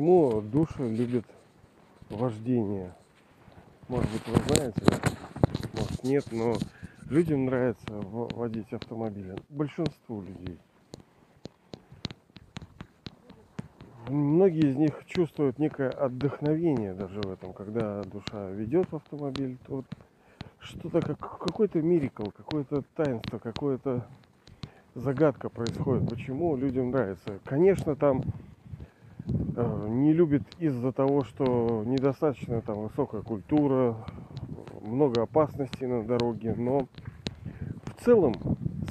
Почему души любят вождение? Может быть, вы знаете, может нет, но людям нравится водить автомобили. Большинству людей. Многие из них чувствуют некое отдохновение даже в этом, когда душа ведет автомобиль, то что-то как какой-то мирикл, какое-то таинство, какое-то загадка происходит, почему людям нравится. Конечно, там не любят из-за того, что недостаточно там высокая культура, много опасностей на дороге, но в целом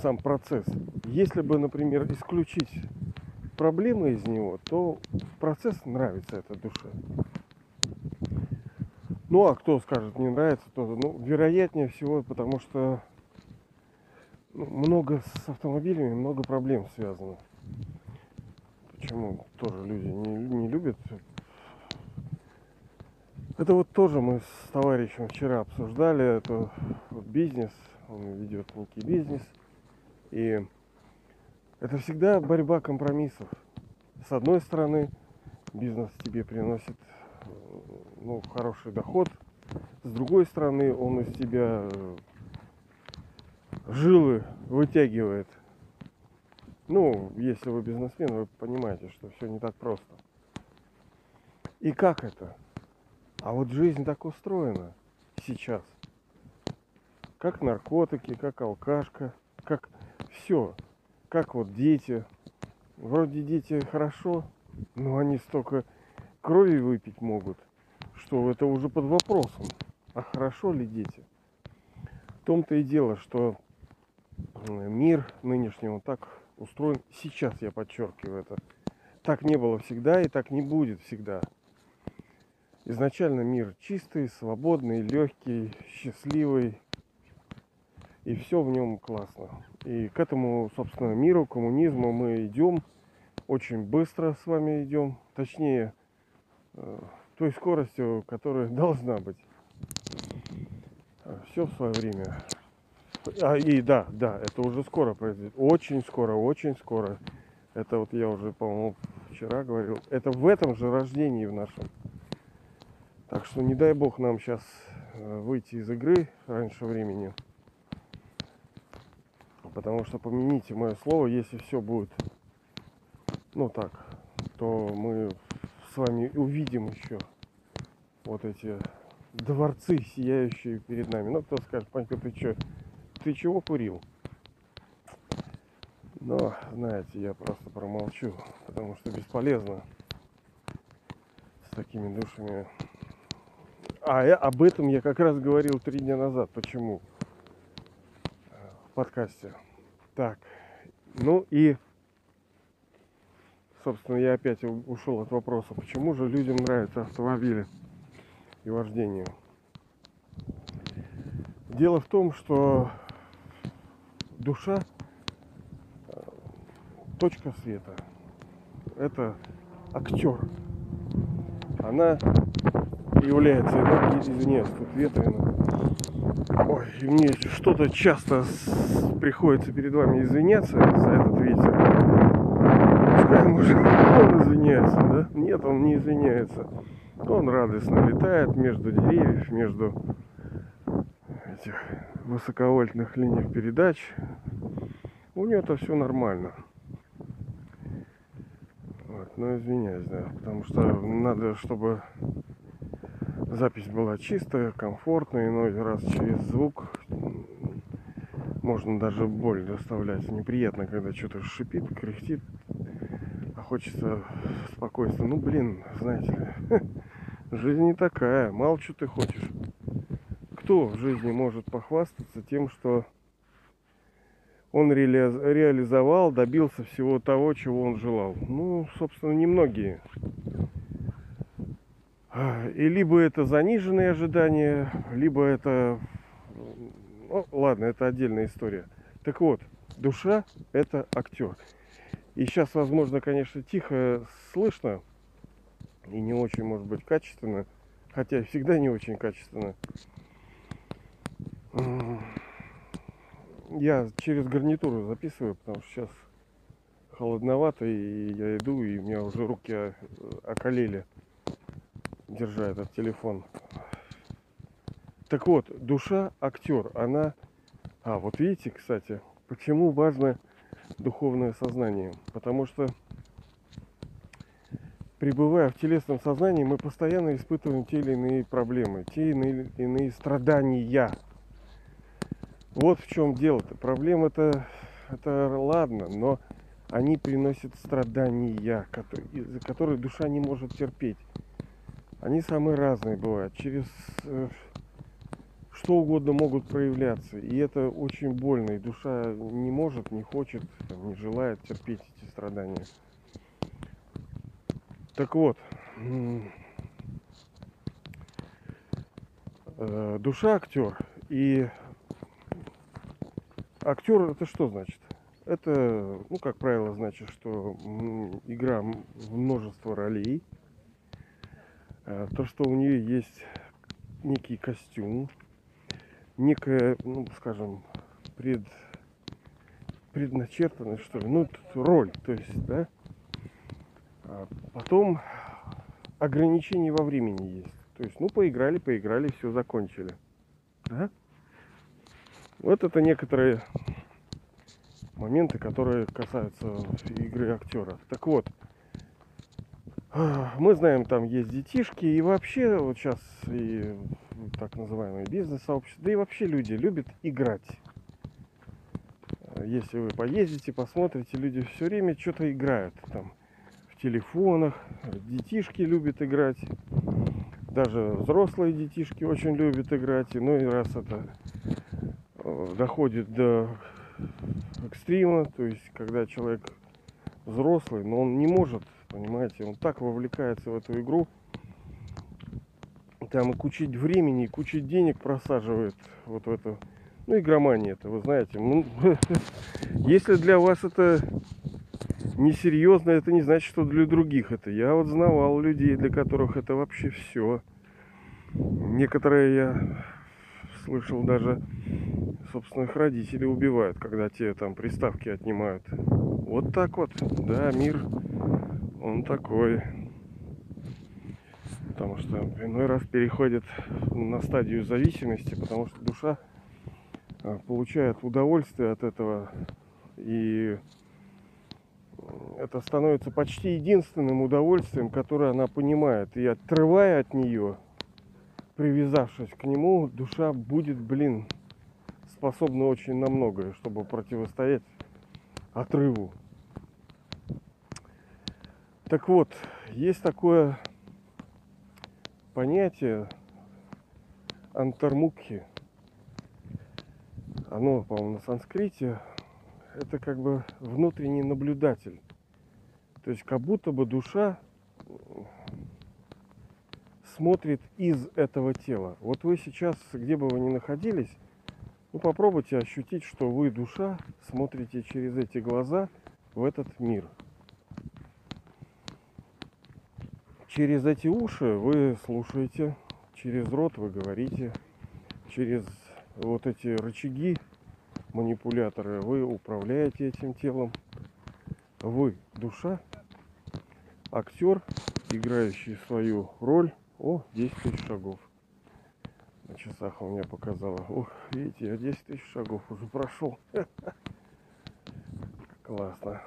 сам процесс, если бы, например, исключить проблемы из него, то процесс нравится этой душе. Ну а кто скажет не нравится, то ну, вероятнее всего, потому что ну, много с автомобилями, много проблем связано. Почему тоже люди не, не любят. Это вот тоже мы с товарищем вчера обсуждали. Это бизнес, он ведет некий бизнес. И это всегда борьба компромиссов. С одной стороны, бизнес тебе приносит ну, хороший доход. С другой стороны, он из тебя жилы вытягивает. Ну, если вы бизнесмен, вы понимаете, что все не так просто. И как это? А вот жизнь так устроена сейчас. Как наркотики, как алкашка, как все. Как вот дети. Вроде дети хорошо, но они столько крови выпить могут, что это уже под вопросом. А хорошо ли дети? В том-то и дело, что мир нынешний он так устроен. Сейчас я подчеркиваю это. Так не было всегда и так не будет всегда. Изначально мир чистый, свободный, легкий, счастливый. И все в нем классно. И к этому, собственно, миру, коммунизму мы идем. Очень быстро с вами идем. Точнее, э, той скоростью, которая должна быть. Все в свое время. А, и да, да, это уже скоро произойдет. Очень скоро, очень скоро. Это вот я уже, по-моему, вчера говорил. Это в этом же рождении в нашем. Так что не дай бог нам сейчас э, выйти из игры раньше времени. Потому что помяните мое слово, если все будет ну так, то мы с вами увидим еще вот эти дворцы, сияющие перед нами. Ну, кто скажет, Панька, ты что, ты чего курил? Но, знаете, я просто промолчу, потому что бесполезно с такими душами. А я, об этом я как раз говорил три дня назад. Почему? В подкасте. Так, ну и, собственно, я опять ушел от вопроса, почему же людям нравятся автомобили и вождение. Дело в том, что душа э, точка света. Это актер. Она является, ну, извиняюсь, тут ветрено. Ой, мне что-то часто приходится перед вами извиняться за этот ветер. Пускай, может, он извиняется, да? Нет, он не извиняется. Он радостно летает между деревьев, между этих высоковольтных линиях передач. У нее это все нормально. Вот, но извиняюсь, да, потому что надо, чтобы запись была чистая, комфортная, иной раз через звук можно даже боль доставлять. Неприятно, когда что-то шипит, кряхтит, а хочется спокойствия. Ну, блин, знаете жизнь не такая, мало что ты хочешь кто в жизни может похвастаться тем, что он реализовал, добился всего того, чего он желал? Ну, собственно, немногие. И либо это заниженные ожидания, либо это... Ну, ладно, это отдельная история. Так вот, душа – это актер. И сейчас, возможно, конечно, тихо слышно и не очень, может быть, качественно, хотя всегда не очень качественно. Я через гарнитуру записываю, потому что сейчас холодновато, и я иду, и у меня уже руки э, околели, держа этот телефон. Так вот, душа актер, она... А, вот видите, кстати, почему важно духовное сознание? Потому что пребывая в телесном сознании, мы постоянно испытываем те или иные проблемы, те или иные страдания. Вот в чем дело-то. Проблема это, это ладно, но они приносят страдания, из-за которых душа не может терпеть. Они самые разные бывают. Через э, что угодно могут проявляться. И это очень больно. И душа не может, не хочет, не желает терпеть эти страдания. Так вот, э, душа актер. И актер это что значит? Это, ну, как правило, значит, что игра множество ролей. Э, то, что у нее есть некий костюм, некая, ну, скажем, пред, предначертанность, что ли, ну, роль, то есть, да, а потом ограничения во времени есть. То есть, ну, поиграли, поиграли, все закончили. Да? Вот это некоторые моменты, которые касаются игры актера. Так вот, мы знаем, там есть детишки, и вообще вот сейчас и так называемые бизнес-сообщества, да и вообще люди любят играть. Если вы поездите, посмотрите, люди все время что-то играют там телефонах. Детишки любят играть. Даже взрослые детишки очень любят играть. Ну и раз это доходит до экстрима, то есть когда человек взрослый, но он не может, понимаете, он так вовлекается в эту игру, там и кучить времени, и кучить денег просаживает вот в эту, ну, игромания это, вы знаете. Если для вас это несерьезно, это не значит, что для других это. Я вот знавал людей, для которых это вообще все. Некоторые я слышал даже собственных родителей убивают, когда те там приставки отнимают. Вот так вот, да, мир, он такой. Потому что иной раз переходит на стадию зависимости, потому что душа а, получает удовольствие от этого и это становится почти единственным удовольствием, которое она понимает. И отрывая от нее, привязавшись к нему, душа будет, блин, способна очень на многое, чтобы противостоять отрыву. Так вот, есть такое понятие антармукхи. Оно, по-моему, на санскрите это как бы внутренний наблюдатель. То есть как будто бы душа смотрит из этого тела. Вот вы сейчас, где бы вы ни находились, ну попробуйте ощутить, что вы, душа, смотрите через эти глаза в этот мир. Через эти уши вы слушаете, через рот вы говорите, через вот эти рычаги манипуляторы, вы управляете этим телом. Вы душа, актер, играющий свою роль. О, 10 тысяч шагов. На часах у меня показало. Ох, видите, я 10 тысяч шагов уже прошел. Классно.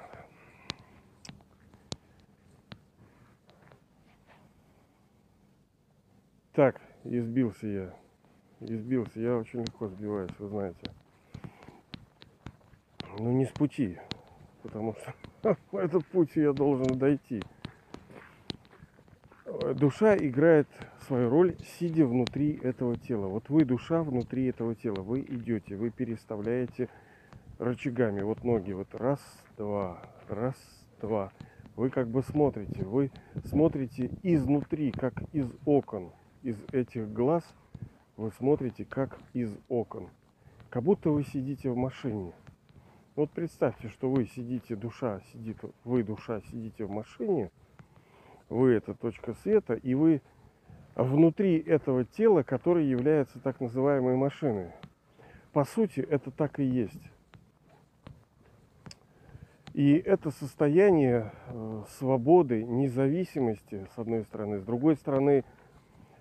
Так, избился я. Избился. Я очень легко сбиваюсь, вы знаете ну, не с пути, потому что этот путь я должен дойти. Душа играет свою роль, сидя внутри этого тела. Вот вы душа внутри этого тела. Вы идете, вы переставляете рычагами. Вот ноги. Вот раз, два, раз, два. Вы как бы смотрите. Вы смотрите изнутри, как из окон. Из этих глаз вы смотрите, как из окон. Как будто вы сидите в машине. Вот представьте, что вы сидите, душа сидит, вы, душа, сидите в машине, вы это точка света, и вы внутри этого тела, которое является так называемой машиной. По сути, это так и есть. И это состояние э, свободы, независимости, с одной стороны, с другой стороны,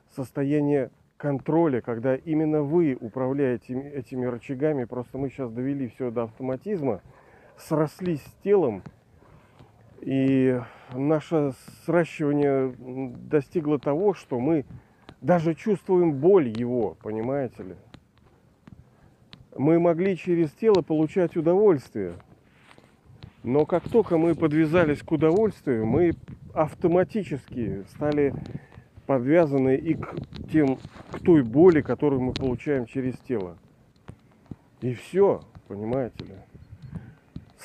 состояние контроля, когда именно вы управляете этими рычагами, просто мы сейчас довели все до автоматизма, срослись с телом, и наше сращивание достигло того, что мы даже чувствуем боль его, понимаете ли? Мы могли через тело получать удовольствие. Но как только мы подвязались к удовольствию, мы автоматически стали подвязаны и к тем, к той боли, которую мы получаем через тело. И все, понимаете ли?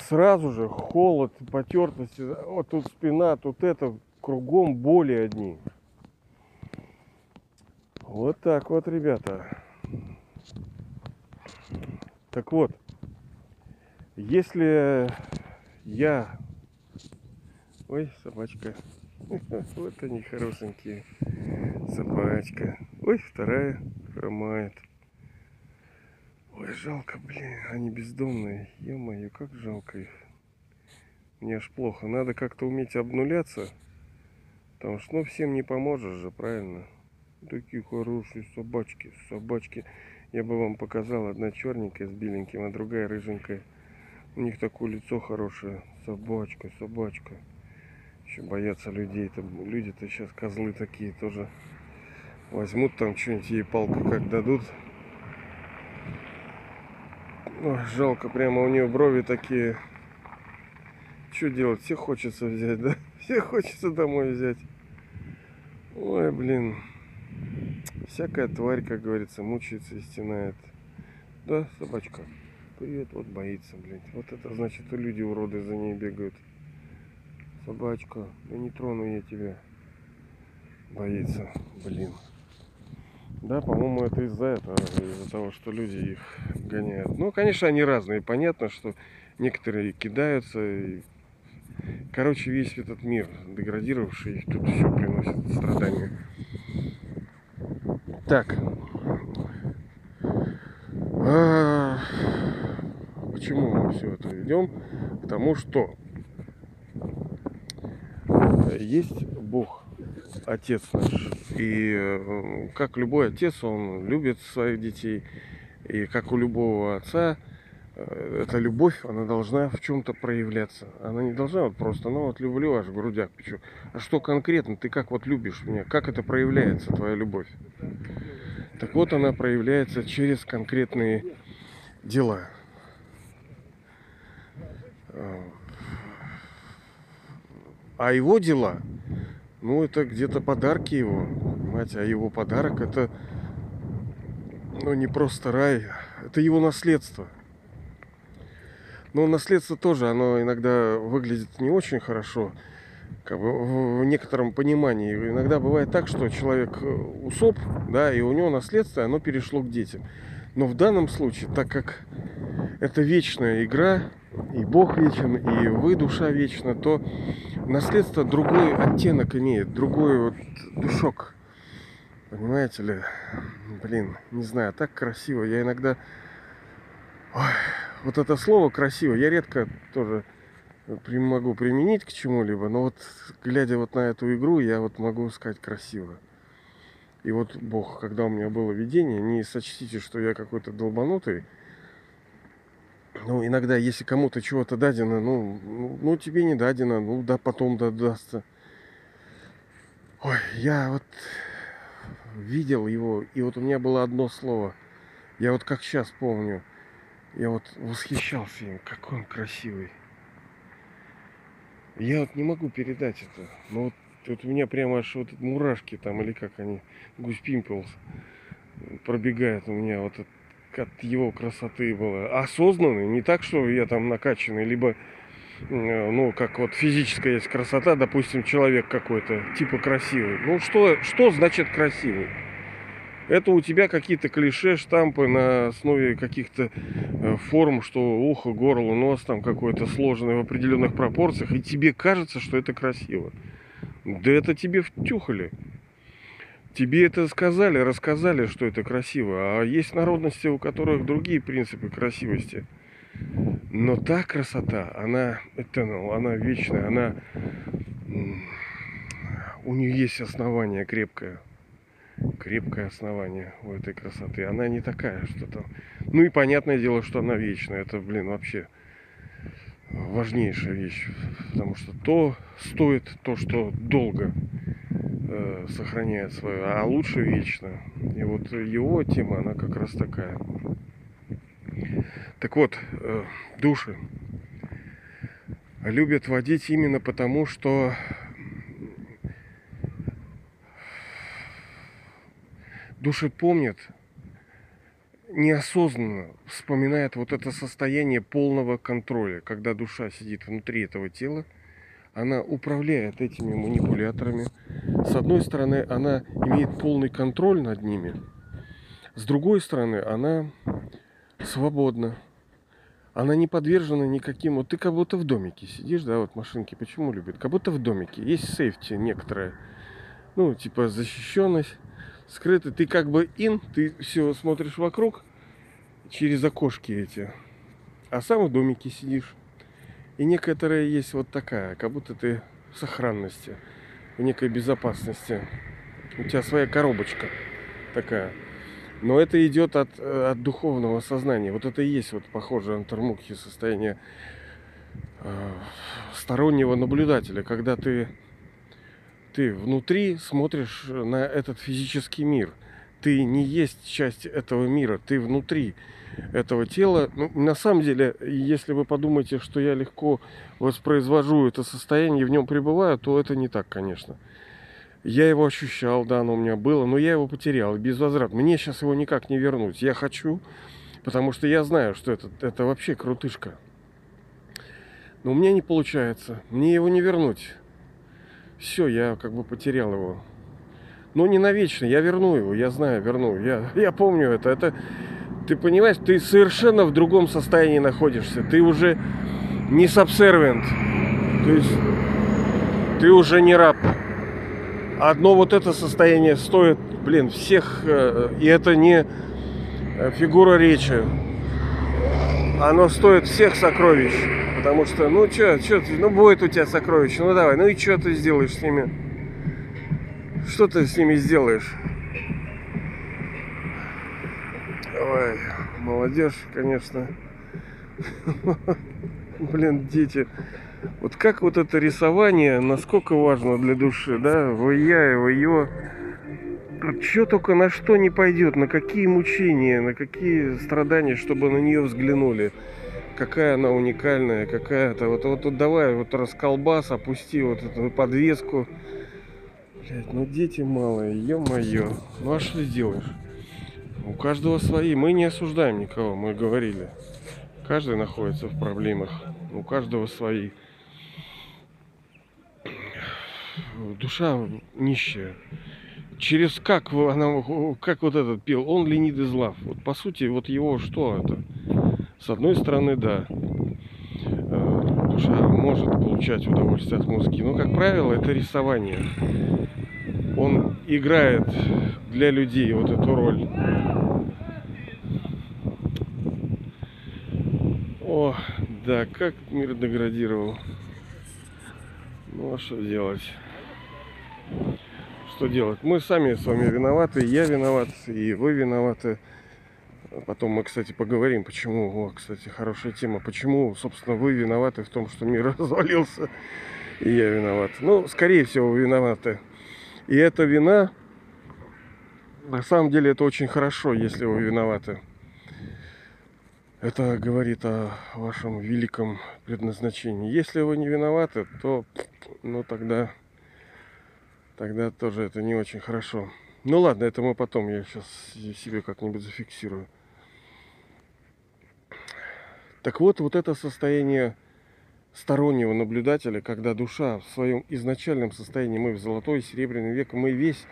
Сразу же холод, потертость, вот тут спина, тут это, кругом боли одни. Вот так вот, ребята. Так вот, если я... Ой, собачка. Вот они хорошенькие. Собачка. Ой, вторая хромает. Ой, жалко, блин, они бездомные. Ё-моё, как жалко их. Мне аж плохо. Надо как-то уметь обнуляться. Потому что, ну, всем не поможешь же, правильно? Такие хорошие собачки, собачки. Я бы вам показал. Одна черненькая с беленьким, а другая рыженькая. У них такое лицо хорошее. Собачка, собачка. Еще боятся людей. Там люди-то сейчас козлы такие тоже. Возьмут там что-нибудь ей палку как дадут. Ой, жалко, прямо у нее брови такие. Что делать? Все хочется взять, да? Все хочется домой взять. Ой, блин. Всякая тварь, как говорится, мучается и стенает. Да, собачка? Привет, вот боится, блядь. Вот это значит, что люди уроды за ней бегают. Собачка, да не трону я тебя. Боится, блин. Да, по-моему, это из-за этого, из-за того, что люди их гоняют. Ну, конечно, они разные. Понятно, что некоторые кидаются. И... Короче, весь этот мир деградировавший, тут все приносит страдания. Так. А, почему мы все это идем? Потому что есть Бог, Отец наш. И э, как любой отец, он любит своих детей. И как у любого отца, э, эта любовь, она должна в чем-то проявляться. Она не должна вот просто, ну вот люблю, аж в грудях печу. А что конкретно, ты как вот любишь меня? Как это проявляется, твоя любовь? Так вот, она проявляется через конкретные дела. А его дела, ну, это где-то подарки его, понимаете, а его подарок это, ну, не просто рай, это его наследство. Но наследство тоже, оно иногда выглядит не очень хорошо как бы в некотором понимании. Иногда бывает так, что человек э, усоп, да, и у него наследство, оно перешло к детям. Но в данном случае, так как это вечная игра, и Бог вечен, и вы душа вечна, то наследство другой оттенок имеет, другой вот душок. Понимаете ли? Блин, не знаю, так красиво. Я иногда... Ой, вот это слово красиво, я редко тоже могу применить к чему-либо, но вот глядя вот на эту игру, я вот могу сказать красиво. И вот Бог, когда у меня было видение, не сочтите, что я какой-то долбанутый. Ну, иногда, если кому-то чего-то дадено, ну, ну, ну, тебе не дадено, ну, да, потом дадастся. Ой, я вот видел его, и вот у меня было одно слово. Я вот как сейчас помню. Я вот восхищался им, какой он красивый. Я вот не могу передать это. Но вот, вот у меня прямо аж вот мурашки там, или как они, гусь пимпелс пробегает у меня вот от, его красоты было. Осознанный, не так, что я там накачанный, либо ну, как вот физическая есть красота, допустим, человек какой-то, типа красивый. Ну, что, что значит красивый? Это у тебя какие-то клише, штампы на основе каких-то э, форм, что ухо, горло, нос там какой-то сложный в определенных пропорциях, и тебе кажется, что это красиво. Да это тебе втюхали. Тебе это сказали, рассказали, что это красиво. А есть народности, у которых другие принципы красивости. Но та красота, она eternal, она вечная, она у нее есть основание крепкое. Крепкое основание у этой красоты. Она не такая, что там. Ну и понятное дело, что она вечная. Это, блин, вообще важнейшая вещь. Потому что то стоит то, что долго э, сохраняет свое, а лучше вечно. И вот его тема, она как раз такая. Так вот, э, души любят водить именно потому, что души помнят, неосознанно вспоминает вот это состояние полного контроля, когда душа сидит внутри этого тела, она управляет этими манипуляторами. С одной стороны, она имеет полный контроль над ними, с другой стороны, она свободна. Она не подвержена никаким... Вот ты как будто в домике сидишь, да, вот машинки почему любят? Как будто в домике. Есть сейфти некоторые. Ну, типа защищенность скрыто. Ты как бы ин, ты все смотришь вокруг через окошки эти. А сам в домике сидишь. И некоторая есть вот такая, как будто ты в сохранности, в некой безопасности. У тебя своя коробочка такая. Но это идет от, от духовного сознания. Вот это и есть вот похоже антармукхи состояние э, стороннего наблюдателя, когда ты ты внутри смотришь на этот физический мир. Ты не есть часть этого мира, ты внутри этого тела. Ну, на самом деле, если вы подумаете, что я легко воспроизвожу это состояние и в нем пребываю, то это не так, конечно. Я его ощущал, да, оно у меня было, но я его потерял без возврата. Мне сейчас его никак не вернуть. Я хочу, потому что я знаю, что это, это вообще крутышка. Но у меня не получается. Мне его не вернуть все, я как бы потерял его. Но не навечно, я верну его, я знаю, верну. Я, я помню это. Это, ты понимаешь, ты совершенно в другом состоянии находишься. Ты уже не subservient. То есть ты уже не раб. Одно вот это состояние стоит, блин, всех, э, и это не э, фигура речи. Оно стоит всех сокровищ. Потому что, ну что, что ты, ну будет у тебя сокровище, ну давай, ну и что ты сделаешь с ними? Что ты с ними сделаешь? Ой, молодежь, конечно. Блин, дети. Вот как вот это рисование, насколько важно для души, да? Вы я и вы ее. Что только на что не пойдет, на какие мучения, на какие страдания, чтобы на нее взглянули какая она уникальная, какая-то. Вот, вот, вот давай вот расколбас, опусти вот эту подвеску. Блять, ну дети малые, ё-моё. Ну а что сделаешь? У каждого свои. Мы не осуждаем никого, мы говорили. Каждый находится в проблемах. У каждого свои. Душа нищая. Через как она, как вот этот пел, он ленит из лав. Вот по сути, вот его что это? С одной стороны, да, э, душа может получать удовольствие от музыки, но, как правило, это рисование. Он играет для людей вот эту роль. О, да, как мир деградировал. Ну а что делать? Что делать? Мы сами с вами виноваты, я виноват, и вы виноваты. Потом мы, кстати, поговорим, почему, о, кстати, хорошая тема, почему, собственно, вы виноваты в том, что мир развалился, и я виноват. Ну, скорее всего, виноваты. И эта вина, на самом деле, это очень хорошо, если вы виноваты. Это говорит о вашем великом предназначении. Если вы не виноваты, то, ну, тогда, тогда тоже это не очень хорошо. Ну ладно, это мы потом, я сейчас себе как-нибудь зафиксирую. Так вот, вот это состояние стороннего наблюдателя, когда душа в своем изначальном состоянии, мы в золотой, серебряный век, мы весь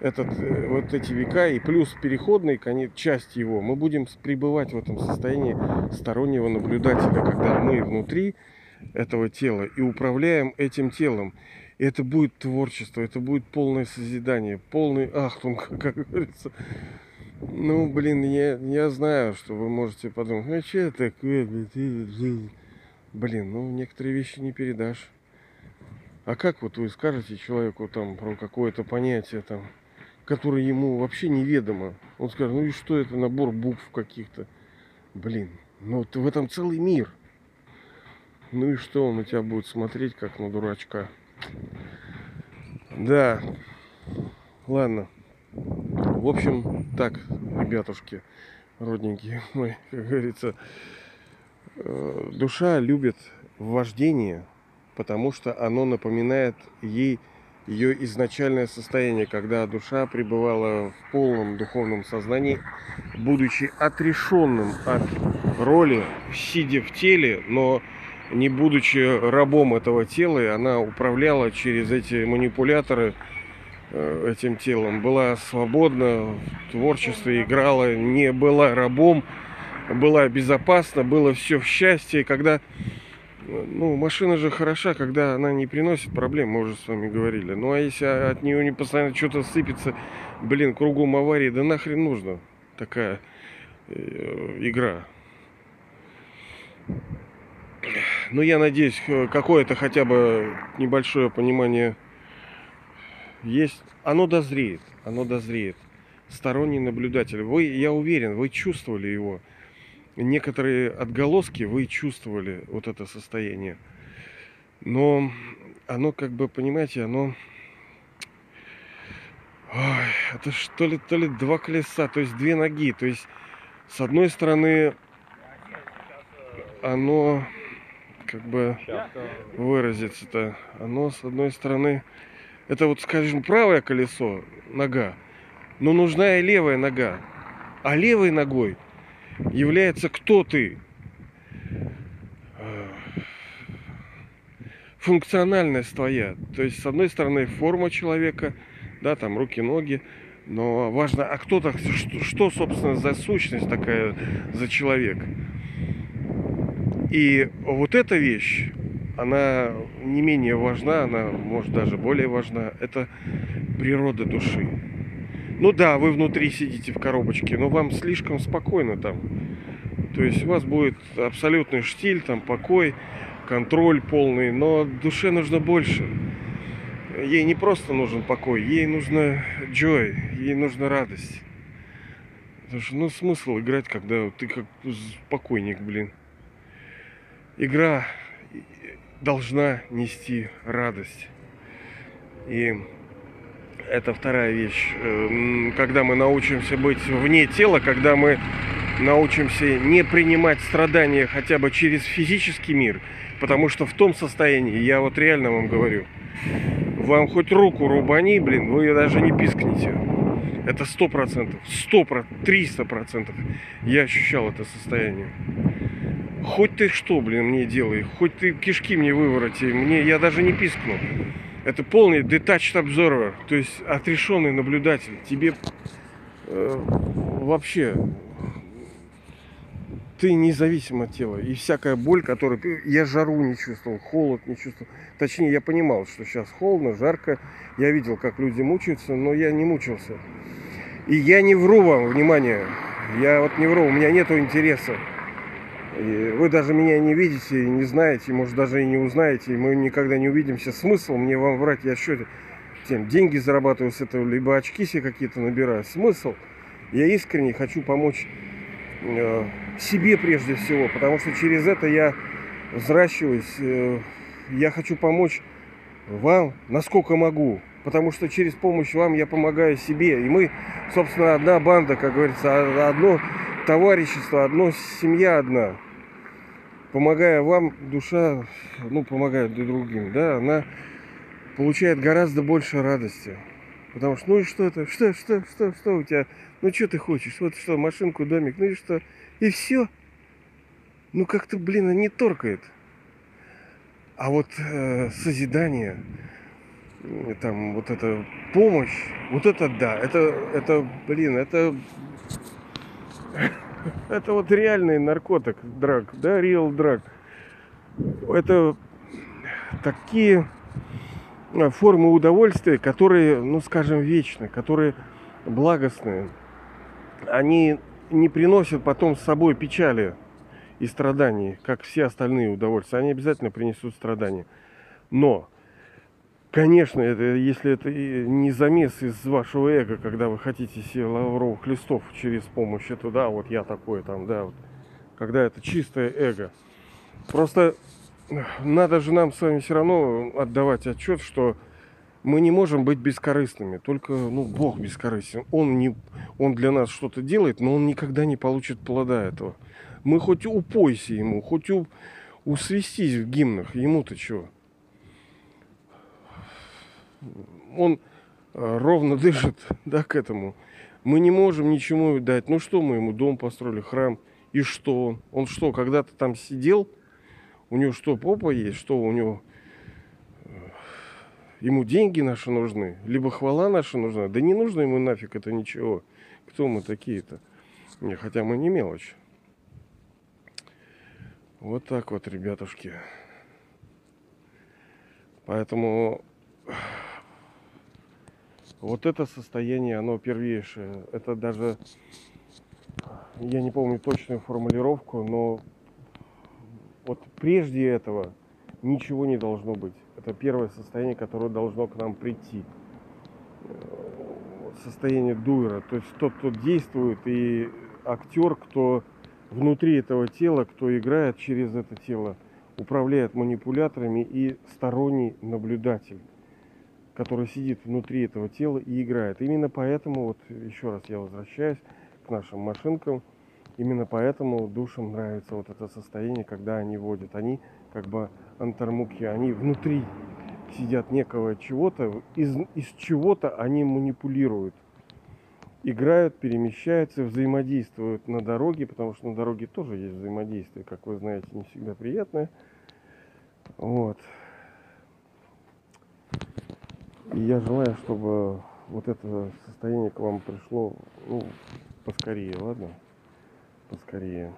этот, э, вот эти века и плюс переходный конец, часть его, мы будем пребывать в этом состоянии стороннего наблюдателя, когда мы внутри этого тела и управляем этим телом. И это будет творчество, это будет полное созидание, полный ахтунг, как говорится. Ну, блин, я, я знаю, что вы можете подумать, ну что такое, блин, ну некоторые вещи не передашь. А как вот вы скажете человеку там про какое-то понятие там, которое ему вообще неведомо? Он скажет, ну и что это набор букв каких-то? Блин, ну ты в этом целый мир. Ну и что он на тебя будет смотреть, как на дурачка? Да. Ладно. В общем, так, ребятушки, родненькие мои, как говорится, э, душа любит вождение, потому что оно напоминает ей ее изначальное состояние, когда душа пребывала в полном духовном сознании, будучи отрешенным от роли, сидя в теле, но не будучи рабом этого тела, и она управляла через эти манипуляторы этим телом, была свободна в творчестве, играла, не была рабом, была безопасна, было все в счастье. Когда ну, машина же хороша, когда она не приносит проблем, мы уже с вами говорили. Ну, а если от нее не постоянно что-то сыпется, блин, кругом аварии, да нахрен нужно такая э, игра. Ну, я надеюсь, какое-то хотя бы небольшое понимание есть. Оно дозреет, оно дозреет. Сторонний наблюдатель. Вы, я уверен, вы чувствовали его некоторые отголоски вы чувствовали вот это состояние. Но оно как бы, понимаете, оно... Ой, это что ли, то ли два колеса, то есть две ноги. То есть с одной стороны оно как бы выразиться-то. Оно с одной стороны это вот, скажем, правое колесо, нога, но нужна и левая нога. А левой ногой является кто ты. Функциональность твоя. То есть, с одной стороны, форма человека, да, там руки, ноги, но важно, а кто-то, что, что, собственно, за сущность такая, за человек. И вот эта вещь, она не менее важна, она может даже более важна. Это природа души. Ну да, вы внутри сидите в коробочке, но вам слишком спокойно там. То есть у вас будет абсолютный штиль, там покой, контроль полный, но душе нужно больше. Ей не просто нужен покой, ей нужно joy, ей нужна радость. Потому что, ну, смысл играть, когда ты как покойник, блин. Игра должна нести радость. И это вторая вещь. Эм, когда мы научимся быть вне тела, когда мы научимся не принимать страдания хотя бы через физический мир, потому что в том состоянии, я вот реально вам говорю, вам хоть руку рубани, блин, вы даже не пискнете. Это сто процентов, сто триста процентов я ощущал это состояние. Хоть ты что, блин, мне делай, хоть ты кишки мне вывороти, мне я даже не пискну. Это полный detached observer, то есть отрешенный наблюдатель. Тебе э, вообще ты независим от тела. И всякая боль, которую. Я жару не чувствовал, холод не чувствовал. Точнее, я понимал, что сейчас холодно, жарко. Я видел, как люди мучаются, но я не мучился. И я не вру вам, внимание. Я вот не вру, у меня нет интереса. И вы даже меня не видите, не знаете, может даже и не узнаете, и мы никогда не увидимся. Смысл мне вам врать, я что тем деньги зарабатываю с этого, либо очки себе какие-то набираю. Смысл? Я искренне хочу помочь э, себе прежде всего, потому что через это я взращиваюсь. Э, я хочу помочь вам, насколько могу. Потому что через помощь вам я помогаю себе. И мы, собственно, одна банда, как говорится, одно товарищество, одно семья одна. Помогая вам, душа, ну, помогает другим, да, она получает гораздо больше радости. Потому что, ну и что это, что, что, что, что у тебя, ну что ты хочешь, вот что, машинку, домик, ну и что, и все. Ну как-то, блин, не торкает. А вот э, созидание, там вот эта помощь, вот это да, это, это, блин, это это вот реальный наркотик, драг, да, real драг. Это такие а, формы удовольствия, которые, ну скажем, вечны, которые благостные. они не приносят потом с собой печали и страданий, как все остальные удовольствия. Они обязательно принесут страдания. Но, конечно, это, если это не замес из вашего эго, когда вы хотите себе лавровых листов через помощь этого, да, вот я такой там, да, вот, когда это чистое эго. Просто надо же нам с вами все равно отдавать отчет, что мы не можем быть бескорыстными. Только ну, Бог бескорыстен. Он, не, он для нас что-то делает, но он никогда не получит плода этого. Мы хоть упойся ему, хоть у, усвистись в гимнах. Ему-то чего? Он э, ровно дышит да, к этому. Мы не можем ничему дать. Ну что мы ему дом построили, храм. И что он? Что, когда-то там сидел? У него что, попа есть? Что у него Ему деньги наши нужны, либо хвала наша нужна. Да не нужно ему нафиг это ничего. Кто мы такие-то? Не, хотя мы не мелочь. Вот так вот, ребятушки. Поэтому вот это состояние, оно первейшее. Это даже, я не помню точную формулировку, но вот прежде этого ничего не должно быть. Это первое состояние, которое должно к нам прийти. Состояние дуэра. То есть тот, кто действует, и актер, кто внутри этого тела, кто играет через это тело, управляет манипуляторами и сторонний наблюдатель, который сидит внутри этого тела и играет. Именно поэтому, вот еще раз я возвращаюсь к нашим машинкам, именно поэтому душам нравится вот это состояние, когда они водят. Они как бы антармуки, они внутри сидят некого чего-то, из, из чего-то они манипулируют. Играют, перемещаются, взаимодействуют на дороге, потому что на дороге тоже есть взаимодействие, как вы знаете, не всегда приятное. Вот. И я желаю, чтобы вот это состояние к вам пришло ну, поскорее, ладно? Поскорее.